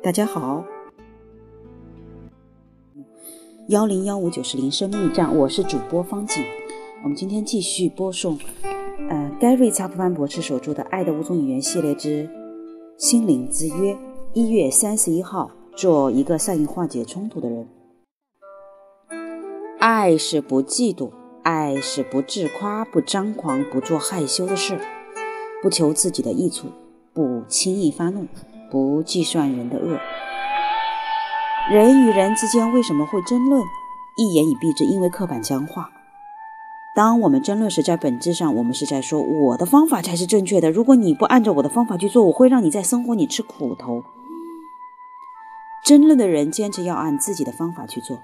大家好，幺零幺五九是铃声密站，我是主播方景。我们今天继续播送，呃，Gary 查普曼博士所著的《爱的五种语言》系列之心灵之约。一月三十一号，做一个善于化解冲突的人。爱是不嫉妒，爱是不自夸、不张狂、不做害羞的事，不求自己的益处，不轻易发怒。不计算人的恶，人与人之间为什么会争论？一言以蔽之，因为刻板僵化。当我们争论时，在本质上，我们是在说我的方法才是正确的。如果你不按照我的方法去做，我会让你在生活里吃苦头。争论的人坚持要按自己的方法去做，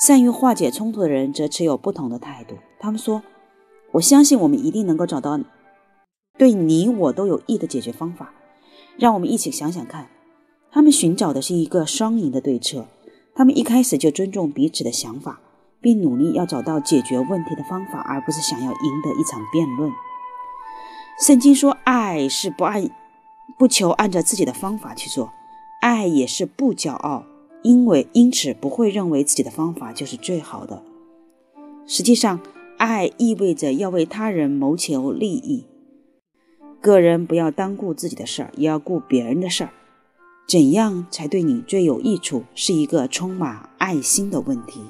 善于化解冲突的人则持有不同的态度。他们说：“我相信我们一定能够找到对你我都有益的解决方法。”让我们一起想想看，他们寻找的是一个双赢的对策。他们一开始就尊重彼此的想法，并努力要找到解决问题的方法，而不是想要赢得一场辩论。圣经说，爱是不按不求按照自己的方法去做，爱也是不骄傲，因为因此不会认为自己的方法就是最好的。实际上，爱意味着要为他人谋求利益。个人不要单顾自己的事儿，也要顾别人的事儿。怎样才对你最有益处，是一个充满爱心的问题。